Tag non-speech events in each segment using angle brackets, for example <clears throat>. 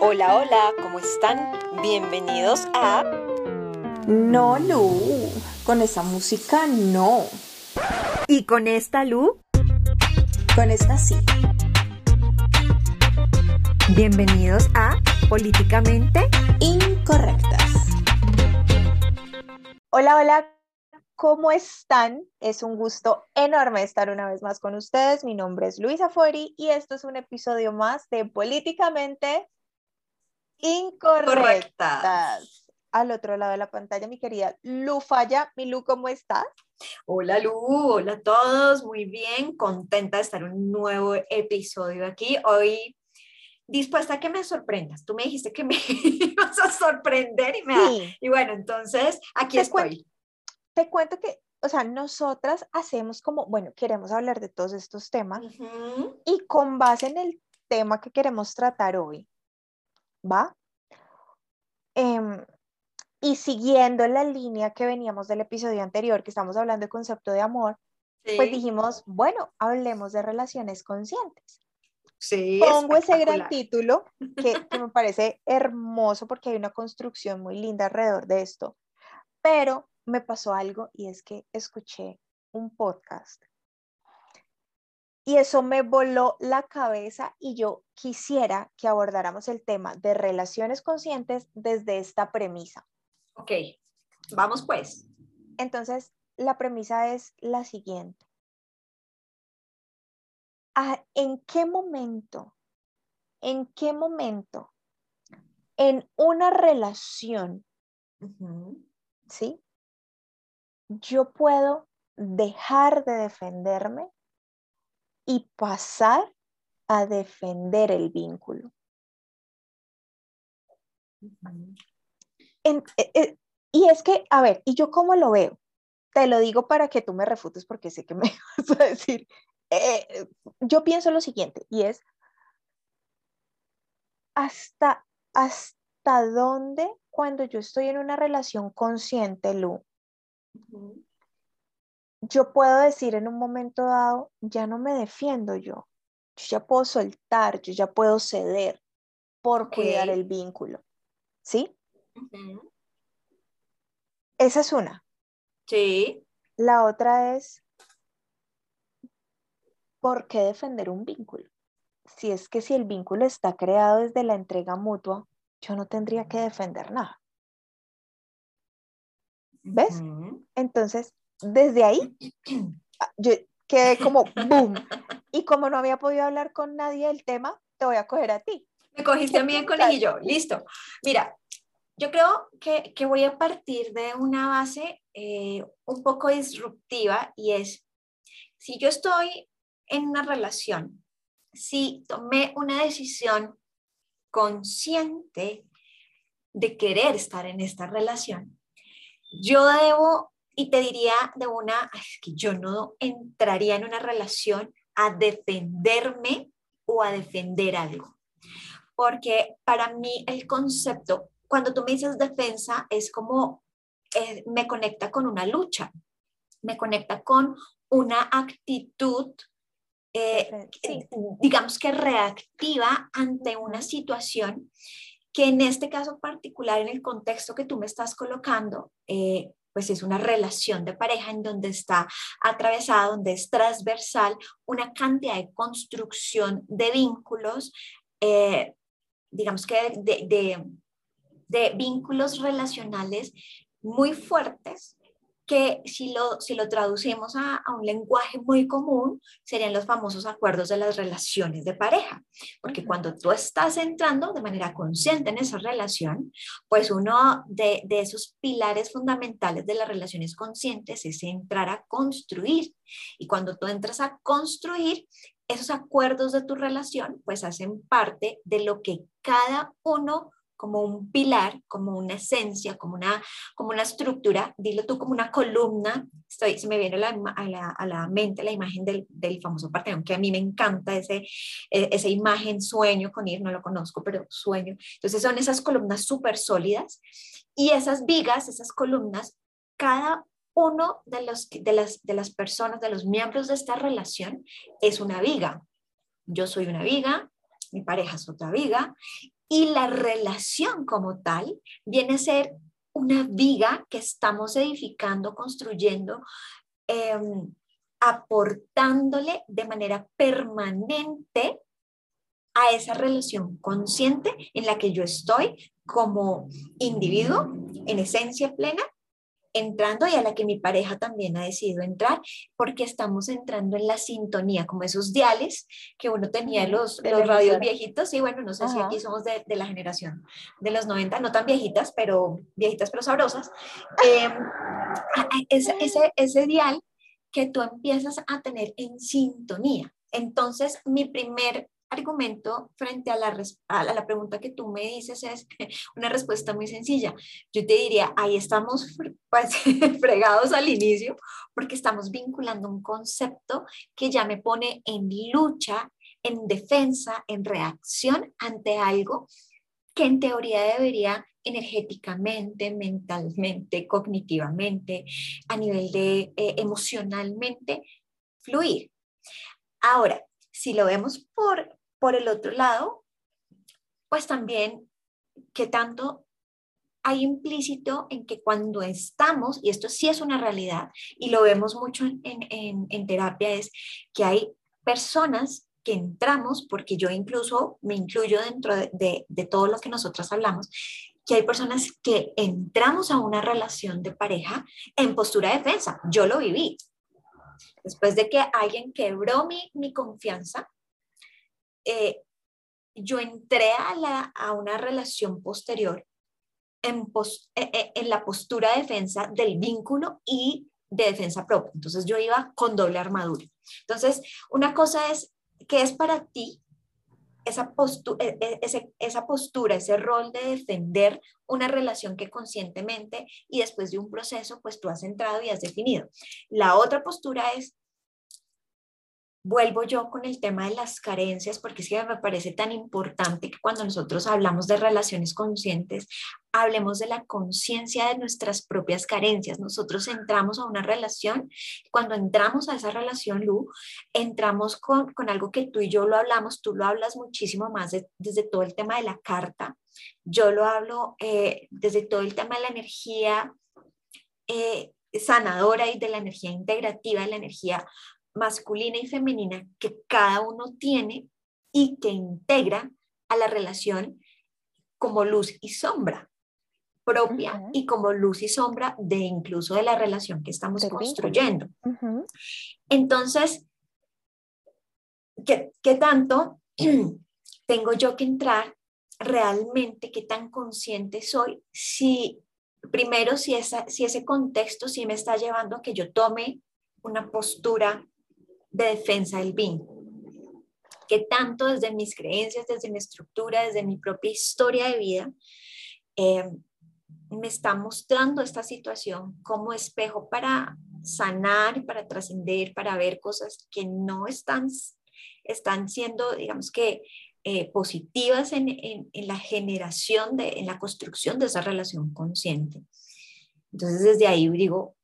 Hola, hola, ¿cómo están? Bienvenidos a... No, Lu, con esa música no. ¿Y con esta Lu? Con esta sí. Bienvenidos a Políticamente Incorrectas. Hola, hola, ¿cómo están? Es un gusto enorme estar una vez más con ustedes. Mi nombre es Luisa Fori y esto es un episodio más de Políticamente Incorrectas. Al otro lado de la pantalla, mi querida Lu Falla. Mi Lu, ¿cómo estás? Hola Lu, hola a todos, muy bien, contenta de estar en un nuevo episodio aquí. Hoy dispuesta a que me sorprendas. Tú me dijiste que me <laughs> ibas a sorprender y me Sí. y bueno, entonces aquí Te estoy. Te cuento que, o sea, nosotras hacemos como, bueno, queremos hablar de todos estos temas y con base en el tema que queremos tratar hoy, ¿va? Em, y siguiendo la línea que veníamos del episodio anterior, que estamos hablando de concepto de amor, pues dijimos, bueno, hablemos de relaciones conscientes. sí, Pongo ese gran título <laughs> que, que me parece hermoso porque hay una construcción muy linda alrededor de esto, pero me pasó algo y es que escuché un podcast y eso me voló la cabeza y yo quisiera que abordáramos el tema de relaciones conscientes desde esta premisa. Ok, vamos pues. Entonces, la premisa es la siguiente. ¿A- ¿En qué momento, en qué momento en una relación. ¿sí? Yo puedo dejar de defenderme y pasar a defender el vínculo. En- eh, eh, y es que, a ver, ¿y yo cómo lo veo? Te lo digo para que tú me refutes porque sé que me <laughs> vas a decir. Eh, yo pienso lo siguiente y es, ¿hasta, hasta dónde cuando yo estoy en una relación consciente, Lu, Ujú. Yo puedo decir en un momento dado, ya no me defiendo yo, yo ya puedo soltar, yo ya puedo ceder por cuidar el vínculo, ¿sí? Esa es una. Sí, La otra es, ¿por qué defender un vínculo? Si es que si el vínculo está creado desde la entrega mutua, yo no tendría que defender nada. ¿Ves? Entonces, desde ahí, ah, <clears throat> yo quedé como boom. Y como no había podido hablar con nadie del tema, te voy a coger a ti. Me cogiste a mí de conejillo, listo. Mira, yo creo que, que voy a partir de una base eh, un poco disruptiva y es, si yo estoy en una relación, si tomé una decisión consciente de querer estar en esta relación, yo debo, y te diría de una, "Ay, es que yo no entraría en una relación a defenderme o a defender algo porque para mí el concepto, cuando tú me dices defensa, es como eh, me conecta con una lucha, me conecta con una actitud, eh, sí. digamos que reactiva ante una situación que en este caso particular, en el contexto que tú me estás colocando, eh, pues es una relación de pareja en donde está atravesada, donde es transversal una cantidad de construcción de vínculos, eh, digamos que de, de- de vínculos relacionales muy fuertes que si lo, si lo traducimos a, a un lenguaje muy común, serían los famosos acuerdos de las relaciones de pareja. Porque cuando tú estás entrando de manera consciente en esa relación, pues uno de, de esos pilares fundamentales de las relaciones conscientes es entrar a construir. Y cuando tú entras a construir, esos acuerdos de tu relación, pues hacen parte de lo que cada uno como un pilar, como una esencia, como una, como una estructura, dilo tú como una columna, estoy, se me viene a la, a la, a la mente la imagen del, del famoso Partenón, que a mí me encanta ese, eh, esa imagen, sueño con ir, no lo conozco, pero sueño. Entonces son esas columnas súper sólidas y esas vigas, esas columnas, cada uno de, los, de, las, de las personas, de los miembros de esta relación es una viga. Yo soy una viga, mi pareja es otra viga, Y la relación como tal viene a ser una viga que estamos edificando, construyendo, em, aportándole de manera permanente a esa relación consciente en la que yo estoy como individuo en esencia plena entrando y a la que mi pareja también ha decidido entrar, porque estamos entrando en la sintonía, como esos diales que uno tenía en los, los radios viejitos, y bueno, no sé si aquí somos de, de, la generación de los 90, no tan viejitas, pero viejitas pero sabrosas, <laughs> eh, ese, ese, ese dial que tú empiezas a tener en sintonía. Entonces, mi primer argumento frente a la, a la pregunta que tú me dices es <laughs> una respuesta muy sencilla. Yo te diría, ahí estamos pues, <laughs> fregados al inicio porque estamos vinculando un concepto que ya me pone en lucha, en defensa, en reacción ante algo que en teoría debería energéticamente, mentalmente, cognitivamente, a nivel de eh, emocionalmente, fluir. Ahora, si lo vemos por por el otro lado, pues también que tanto hay implícito en que cuando estamos, y esto sí es una realidad, y lo vemos mucho en, terapia, es que hay personas que entramos, porque yo incluso me incluyo dentro de, de todo lo que nosotros hablamos, que hay personas que entramos a una relación de pareja en postura de defensa. Yo lo viví. Después de que alguien quebró mi, mi confianza, eh, yo entré a, la, a, una relación posterior en, eh, eh, en, la postura de defensa del vínculo y de defensa propia. Entonces yo iba con doble armadura. Entonces, una cosa es que es para ti esa, postura, ese, esa postura, ese rol de defender una relación que conscientemente y después de un proceso, pues tú has entrado y has definido. La otra postura es vuelvo yo con el tema de las carencias, porque es que me parece tan importante que cuando nosotros hablamos de relaciones conscientes, hablemos de la conciencia de nuestras propias carencias. Nosotros entramos a una relación, cuando entramos a esa relación, Lu, entramos con, con algo que tú y yo lo hablamos, tú lo hablas muchísimo más desde todo el tema de la carta, yo lo hablo eh, desde todo el tema de la energía. Eh, sanadora y de la energía integrativa, de la energía masculina y femenina que cada uno tiene y que integra a la relación como luz y sombra propia y como luz y sombra de incluso de la relación que estamos construyendo. Entonces, ¿qué, ¿qué, tanto <clears throat> tengo yo que entrar realmente? ¿Qué tan consciente soy? Si primero, si, esa, si ese contexto sí me está llevando a que yo tome una postura de defensa del vínculo, que tanto desde mis creencias, desde mi estructura, desde mi propia historia de vida, eh, me está mostrando esta situación como espejo para sanar, para trascender, para ver cosas que no están, están siendo, digamos que, eh, positivas en, en, la generación, de, en la construcción de esa relación consciente. Entonces, desde ahí digo,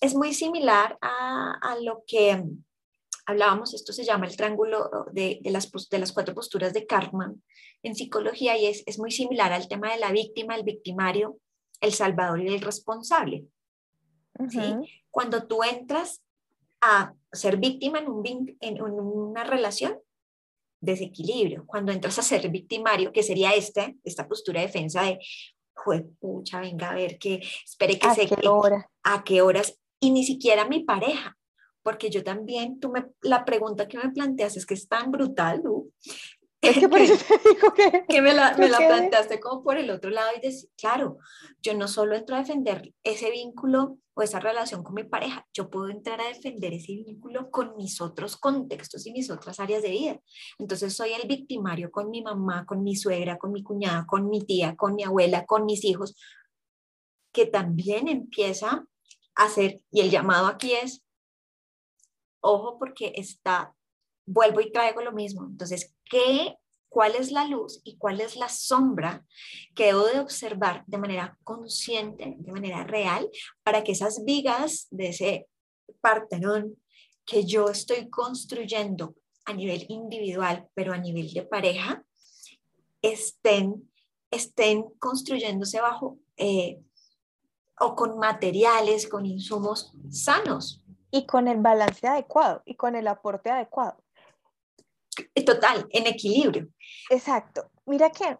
es muy similar a, a lo que hablábamos, esto se llama el triángulo de, las, de las cuatro posturas de Cartman en psicología y es, es muy similar al tema de la víctima, el victimario, el salvador y el responsable. ¿sí? Cuando tú entras a ser víctima en, un, en una relación, desequilibrio. Cuando entras a ser victimario, que sería este, esta postura de defensa de, pucha, venga a ver, que espere que ¿A se... Qué hora? ¿A qué horas? Y ni siquiera mi pareja, porque yo también, tú me, la pregunta que me planteas es que es tan brutal, ¿no? <laughs> Es que por eso te <laughs> digo que... que me la, me la planteaste como por el otro lado y decir, claro, yo no solo entro a defender ese vínculo o esa relación con mi pareja, yo puedo entrar a defender ese vínculo con mis otros contextos y mis otras áreas de vida. Entonces soy el victimario con mi mamá, con mi suegra, con mi cuñada, con mi tía, con mi abuela, con mis hijos, que también empieza a hacer, y el llamado aquí es, ojo porque está, vuelvo y traigo lo mismo. Entonces, ¿qué, ¿cuál es la luz y cuál es la sombra que debo de observar de manera consciente, de manera real, para que esas vigas de ese partenón que yo estoy construyendo a nivel individual, pero a nivel de pareja, estén, estén construyéndose bajo eh, o con materiales, con insumos sanos. Y con el balance adecuado y con el aporte adecuado. Total, en equilibrio. Exacto. Mira que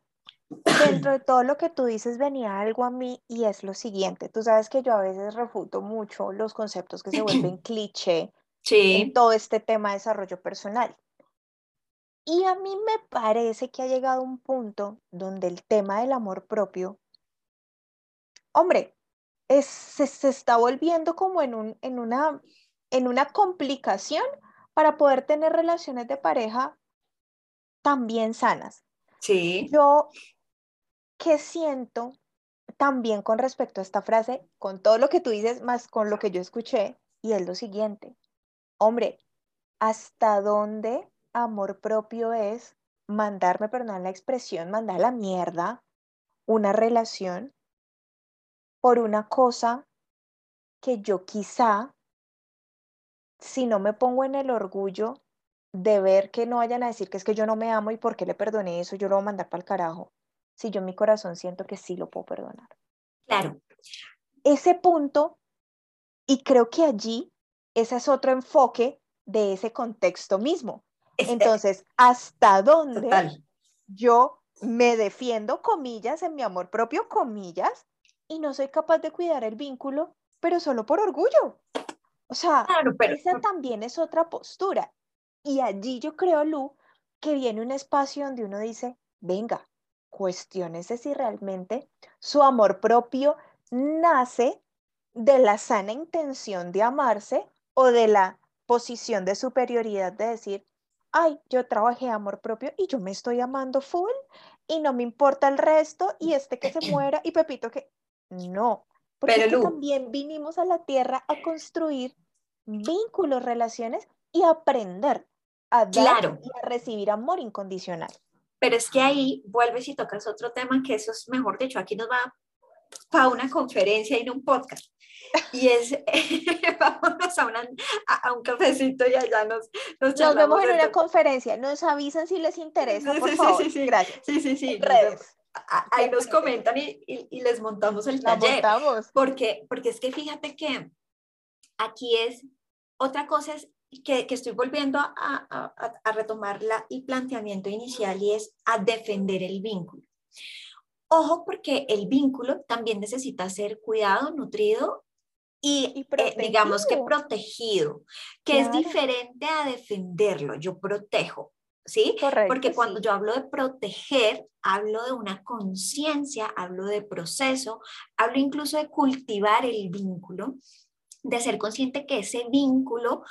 dentro de todo lo que tú dices venía algo a mí y es lo siguiente. Tú sabes que yo a veces refuto mucho los conceptos que se vuelven <clears throat> cliché en todo este tema de desarrollo personal. Y a mí me parece que ha llegado un punto donde el tema del amor propio, hombre, es, se, está volviendo como en, un, en, una, en una complicación para poder tener relaciones de pareja también sanas. Sí. Yo que siento también con respecto a esta frase, con todo lo que tú dices, más con lo que yo escuché, y es lo siguiente, hombre, ¿hasta dónde amor propio es mandarme, perdón la expresión, mandar a la mierda una relación por una cosa que yo quizá, si no me pongo en el orgullo de ver que no vayan a decir que es que yo no me amo y por qué le perdoné eso, yo lo voy a mandar para el carajo, si yo en mi corazón siento que sí lo puedo perdonar. Claro. Ese punto, y creo que allí ese es otro enfoque de ese contexto mismo. Entonces, ¿hasta dónde yo me defiendo, comillas, en mi amor propio, comillas, y no soy capaz de cuidar el vínculo, pero solo por orgullo? O sea, esa también es otra postura. Y allí yo creo, Lu, que viene un espacio donde uno dice, venga, cuestiones si realmente su amor propio nace de la sana intención de amarse o de la posición de superioridad de decir, ay, yo trabajé amor propio y yo me estoy amando full y no me importa el resto y este que se <clears throat> muera y Pepito que no, porque también vinimos a la tierra a construir vínculos, relaciones y aprender a dar y a recibir amor incondicional. Pero es que ahí vuelves y tocas otro tema que eso es mejor dicho, aquí nos va para una conferencia y no un podcast. Y es, <laughs> vámonos a, a, un cafecito y allá nos Nos, nos vemos en una conferencia, nos avisan si les interesa, por favor. Sí, sí, Gracias. Sí, sí, sí. Redes. Ahí nos comentan y, y, les montamos el taller. Montamos. Porque, porque es que fíjate que aquí es, otra cosa es que, que estoy volviendo a, a, a retomar la, el planteamiento inicial y es a defender el vínculo. Ojo porque el vínculo también necesita ser cuidado, nutrido y, eh, digamos que protegido, que es diferente a defenderlo. Yo protejo, ¿sí? Porque cuando yo hablo de proteger, hablo de una conciencia, hablo de proceso, hablo incluso de cultivar el vínculo, de ser consciente que ese vínculo,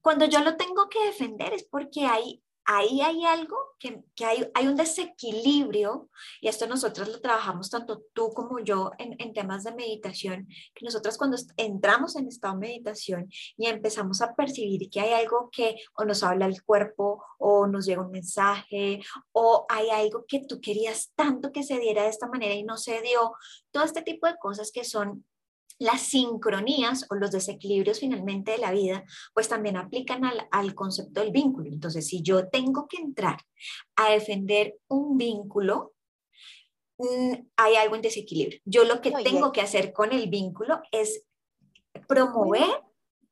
cuando yo lo tengo que defender es porque hay ahí hay algo que, que hay, hay, un desequilibrio, y esto nosotros lo trabajamos tanto tú como yo en, en temas de meditación, que nosotros cuando entramos en estado de meditación y empezamos a percibir que hay algo que o nos habla el cuerpo o nos llega un mensaje o hay algo que tú querías tanto que se diera de esta manera y no se dio, todo este tipo de cosas que son las sincronías o los desequilibrios finalmente de la vida, pues también aplican al, concepto del vínculo. Entonces, si yo tengo que entrar a defender un vínculo, mm, hay algo en desequilibrio. Yo lo que tengo que hacer con el vínculo es promover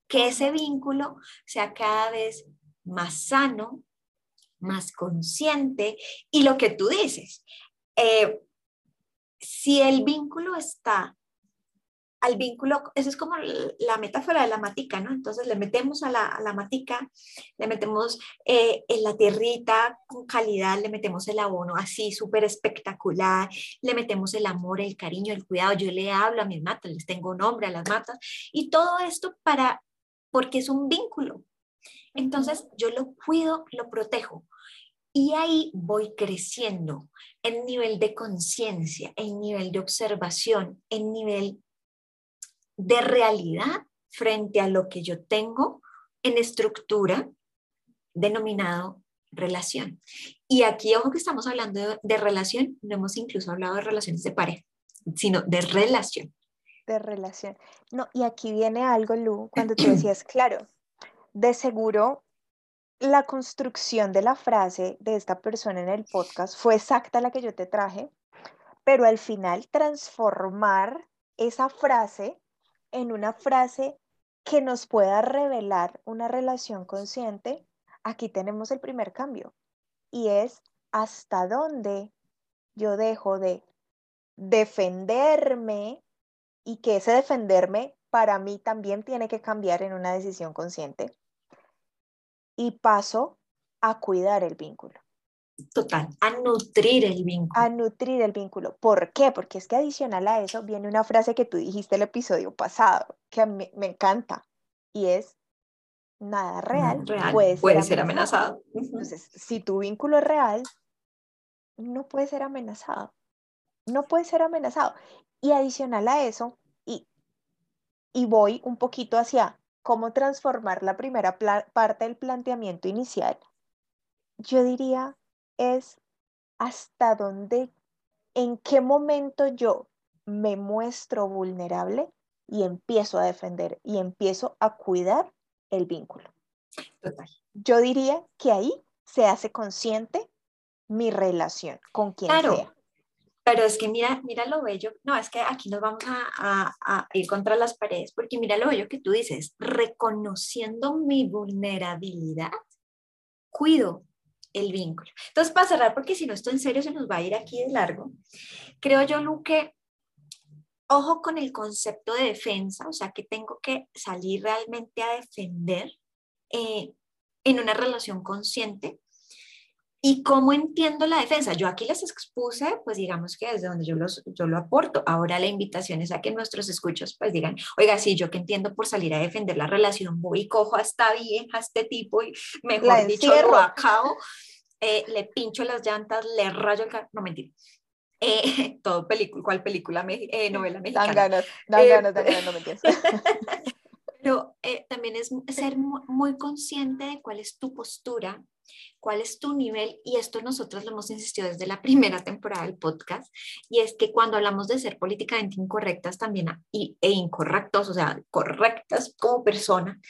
que ese vínculo sea cada vez más sano, más consciente y lo que tú dices. Eh, si el vínculo está al vínculo, eso es como la metáfora de la matica, ¿no? Entonces le metemos a la, a la matica, le metemos eh, en la tierrita con calidad, le metemos el abono así súper espectacular, le metemos el amor, el cariño, el cuidado, yo le hablo a mis matas, les tengo nombre a las matas, y todo esto para, porque es un vínculo. Entonces yo lo cuido, lo protejo. Y ahí voy creciendo en nivel de conciencia, en nivel de observación, en nivel de realidad frente a lo que yo tengo en estructura denominado relación. Y aquí, ojo que estamos hablando de, relación, no hemos incluso hablado de relaciones de pareja, sino de relación. De relación. No, y aquí viene algo, Lu, cuando tú decías, <clears throat> claro, de seguro la construcción de la frase de esta persona en el podcast fue exacta la que yo te traje, pero al final transformar esa frase en una frase que nos pueda revelar una relación consciente, aquí tenemos el primer cambio y es hasta dónde yo dejo de defenderme y que ese defenderme para mí también tiene que cambiar en una decisión consciente y paso a cuidar el vínculo. Total, a nutrir el vínculo. A nutrir el vínculo. ¿Por qué? Porque es que adicional a eso viene una frase que tú dijiste el episodio pasado, que a mí me encanta, y es, nada real, puede, ser, amenazado. Entonces, si tu vínculo es real, no puede ser amenazado. No puede ser amenazado. Y adicional a eso, y, y voy un poquito hacia cómo transformar la primera parte del planteamiento inicial, yo diría es hasta dónde, en qué momento yo me muestro vulnerable y empiezo a defender y empiezo a cuidar el vínculo. Yo diría que ahí se hace consciente mi relación con quien sea. Pero es que mira, mira lo bello, no, es que aquí nos vamos a, a, ir contra las paredes, porque mira lo bello que tú dices, reconociendo mi vulnerabilidad, cuido el vínculo. Entonces, para cerrar, porque si no, esto en serio se nos va a ir aquí de largo, creo yo, Lu, que ojo con el concepto de defensa, o sea, que tengo que salir realmente a defender eh, en una relación consciente, ¿Y cómo entiendo la defensa? Yo aquí les expuse, pues digamos que desde donde yo, los, yo lo aporto. Ahora la invitación es a que nuestros escuchos pues digan, oiga, sí, yo que entiendo por salir a defender la relación, voy y cojo a esta vieja, a este tipo y mejor dicho lo acabo, eh, le pincho las llantas, le rayo el carro, no mentira. Eh, <laughs> todo película, ¿cuál película? Eh, <laughs> novela mexicana. Dan ganas, dan ganas, dan ganas, no me entiendes. <laughs> Pero también es ser muy consciente de cuál es tu postura cuál es tu nivel y esto nosotros lo hemos insistido desde la <laughs> primera temporada del podcast y es que cuando hablamos de ser políticamente incorrectas también y, e incorrectos, o sea, correctas como persona,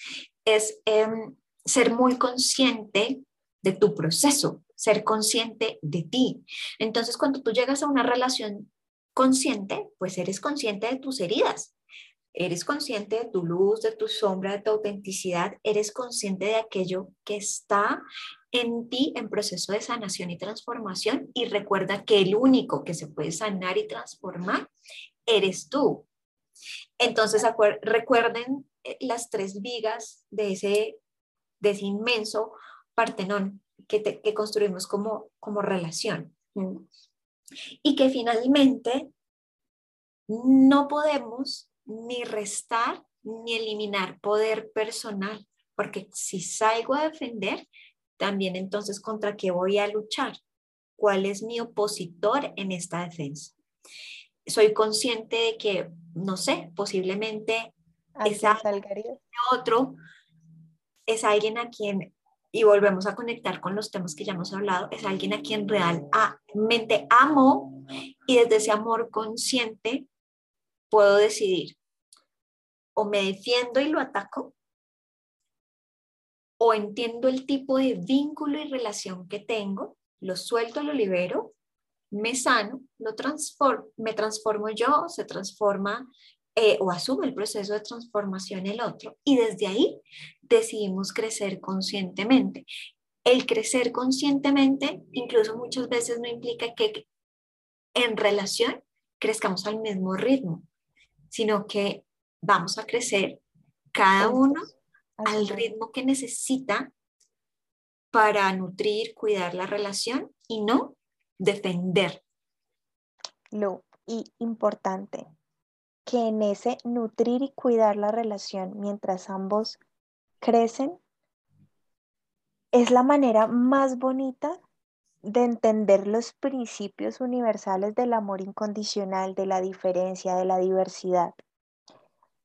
es em, ser muy consciente de tu proceso, ser consciente de ti. Entonces, cuando tú llegas a una relación consciente, pues eres consciente de tus heridas, eres consciente de tu luz, de tu sombra, de tu autenticidad, eres consciente de aquello que está en ti en proceso de sanación y transformación y recuerda que el único que se puede sanar y transformar eres tú. Entonces recuerden eh, las tres vigas de ese, de ese inmenso Partenón que, que construimos como, como relación. Y que finalmente no podemos ni restar ni eliminar poder personal, porque si salgo a defender, también entonces contra qué voy a luchar, cuál es mi opositor en esta defensa. Soy consciente de que, no sé, posiblemente esa otro es alguien a quien, y volvemos a conectar con los temas que ya hemos hablado, es alguien a quien realmente amo y desde ese amor consciente puedo decidir o me defiendo y lo ataco o entiendo el tipo de vínculo y relación que tengo, lo suelto, lo libero, me sano, lo transformo, me transformo yo, se transforma eh, o asume el proceso de transformación el otro y desde ahí decidimos crecer conscientemente. El crecer conscientemente incluso muchas veces no implica que en relación crezcamos al mismo ritmo, sino que vamos a crecer cada uno al ritmo que necesita para nutrir, cuidar la relación y no defender. Lo y importante, que en ese nutrir y cuidar la relación mientras ambos crecen, es la manera más bonita de entender los principios universales del amor incondicional, de la diferencia, de la diversidad.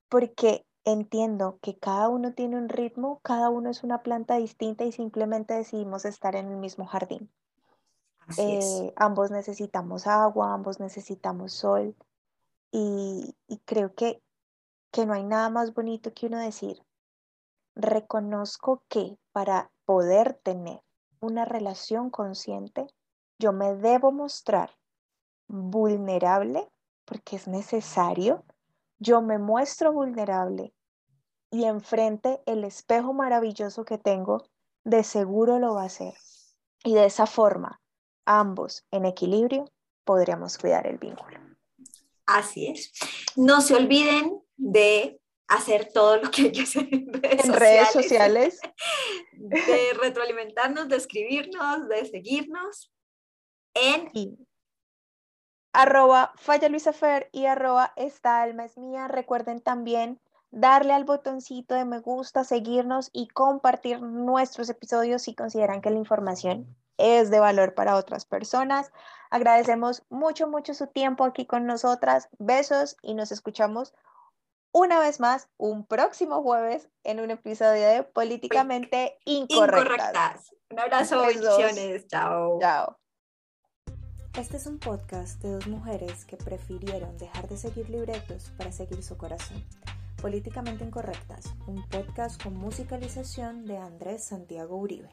Porque entiendo que cada uno tiene un ritmo, cada uno es una planta distinta y simplemente decidimos estar en el mismo jardín. Eh, ambos necesitamos agua, ambos necesitamos sol y, creo que, que no hay nada más bonito que uno decir, reconozco que para poder tener una relación consciente, yo me debo mostrar vulnerable porque es necesario. Yo me muestro vulnerable y enfrente el espejo maravilloso que tengo, de seguro lo va a hacer. Y de esa forma, ambos en equilibrio, podríamos cuidar el vínculo. Así es. No se olviden de hacer todo lo que hay que hacer en redes, sociales, de retroalimentarnos, de escribirnos, de seguirnos en arroba falla Luisa Fer y arroba esta alma es mía. Recuerden también darle al botoncito de me gusta, seguirnos y compartir nuestros episodios si consideran que la información es de valor para otras personas. Agradecemos mucho, mucho su tiempo aquí con nosotras. Besos y nos escuchamos una vez más un próximo jueves en un episodio de Políticamente Incorrectas. Un abrazo, bendiciones. Chao. Chao. Este es un podcast de dos mujeres que prefirieron dejar de seguir libretos para seguir su corazón. Políticamente Incorrectas, un podcast con musicalización de Andrés Santiago Uribe.